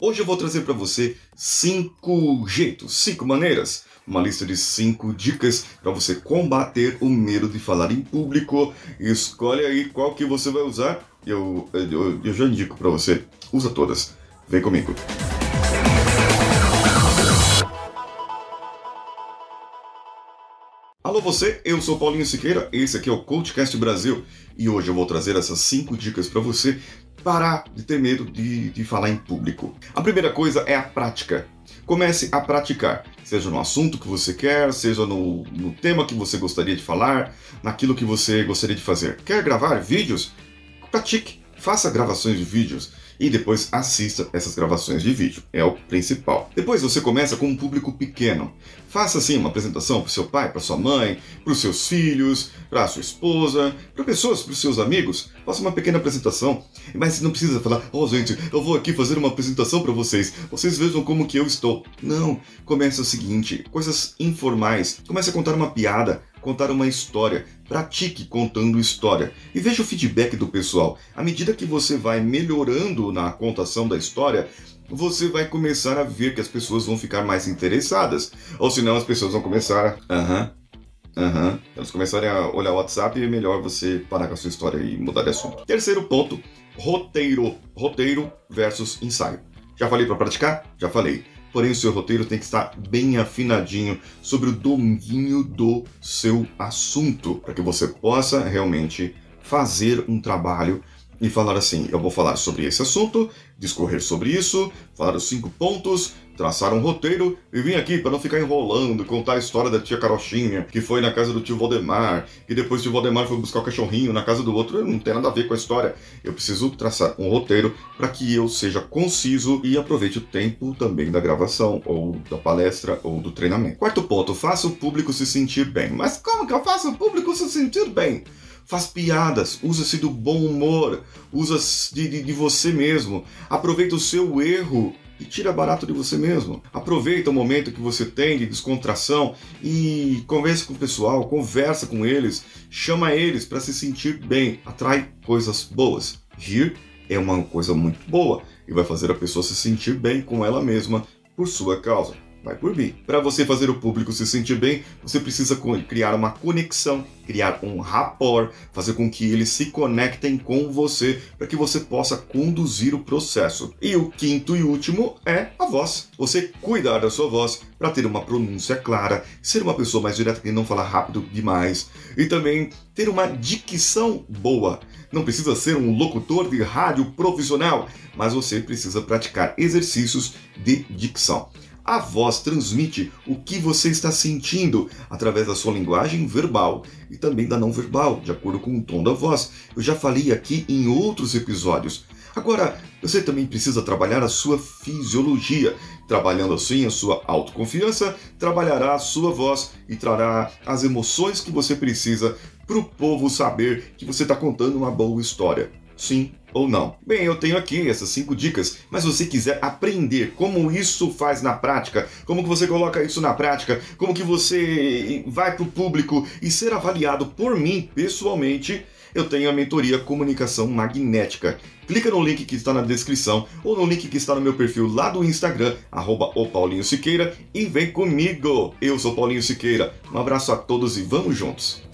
Hoje eu vou trazer para você cinco jeitos, cinco maneiras, uma lista de cinco dicas para você combater o medo de falar em público. Escolhe aí qual que você vai usar. Eu, eu, eu já indico para você. Usa todas. Vem comigo. Alô você, eu sou Paulinho Siqueira, esse aqui é o Coachcast Brasil e hoje eu vou trazer essas cinco dicas para você parar de ter medo de, de falar em público. A primeira coisa é a prática. Comece a praticar, seja no assunto que você quer, seja no, no tema que você gostaria de falar, naquilo que você gostaria de fazer. Quer gravar vídeos? Pratique, faça gravações de vídeos e depois assista essas gravações de vídeo. É o principal. Depois você começa com um público pequeno. Faça assim uma apresentação para seu pai, para sua mãe, para os seus filhos, para sua esposa, para pessoas, para os seus amigos. Faça uma pequena apresentação. Mas não precisa falar, oh gente, eu vou aqui fazer uma apresentação para vocês. Vocês vejam como que eu estou. Não. Comece o seguinte, coisas informais. Comece a contar uma piada, contar uma história. Pratique contando história e veja o feedback do pessoal. À medida que você vai melhorando na contação da história, você vai começar a ver que as pessoas vão ficar mais interessadas. Ou senão as pessoas vão começar a. Aham. Aham. Elas começarem a olhar o WhatsApp e é melhor você parar com a sua história e mudar de assunto. Terceiro ponto: roteiro. Roteiro versus ensaio. Já falei para praticar? Já falei porém o seu roteiro tem que estar bem afinadinho sobre o domínio do seu assunto, para que você possa realmente fazer um trabalho e falar assim: eu vou falar sobre esse assunto, discorrer sobre isso, falar os cinco pontos, traçar um roteiro e vim aqui para não ficar enrolando, contar a história da tia Carochinha, que foi na casa do tio Valdemar, e depois o tio Valdemar foi buscar o cachorrinho na casa do outro. Não tem nada a ver com a história. Eu preciso traçar um roteiro para que eu seja conciso e aproveite o tempo também da gravação, ou da palestra, ou do treinamento. Quarto ponto: faça o público se sentir bem. Mas como que eu faço o público se sentir bem? Faz piadas, usa-se do bom humor, usa de, de, de, você mesmo, aproveita o seu erro e tira barato de você mesmo. Aproveita o momento que você tem de descontração e converse com o pessoal, conversa com eles, chama eles para se sentir bem, atrai coisas boas. Rir é uma coisa muito boa e vai fazer a pessoa se sentir bem com ela mesma por sua causa vai por mim. Para você fazer o público se sentir bem, você precisa criar uma conexão, criar um rapport, fazer com que eles se conectem com você para que você possa conduzir o processo. E o quinto e último é a voz. Você cuidar da sua voz para ter uma pronúncia clara, ser uma pessoa mais direta e não falar rápido demais e também ter uma dicção boa. Não precisa ser um locutor de rádio profissional, mas você precisa praticar exercícios de dicção. A voz transmite o que você está sentindo através da sua linguagem verbal e também da não verbal, de acordo com o tom da voz. Eu já falei aqui em outros episódios. Agora, você também precisa trabalhar a sua fisiologia. Trabalhando assim a sua autoconfiança, trabalhará a sua voz e trará as emoções que você precisa para o povo saber que você está contando uma boa história. Sim ou não? Bem, eu tenho aqui essas cinco dicas, mas se você quiser aprender como isso faz na prática, como que você coloca isso na prática, como que você vai para o público e ser avaliado por mim pessoalmente, eu tenho a mentoria Comunicação Magnética. Clica no link que está na descrição ou no link que está no meu perfil lá do Instagram, arroba Siqueira, e vem comigo! Eu sou Paulinho Siqueira. Um abraço a todos e vamos juntos!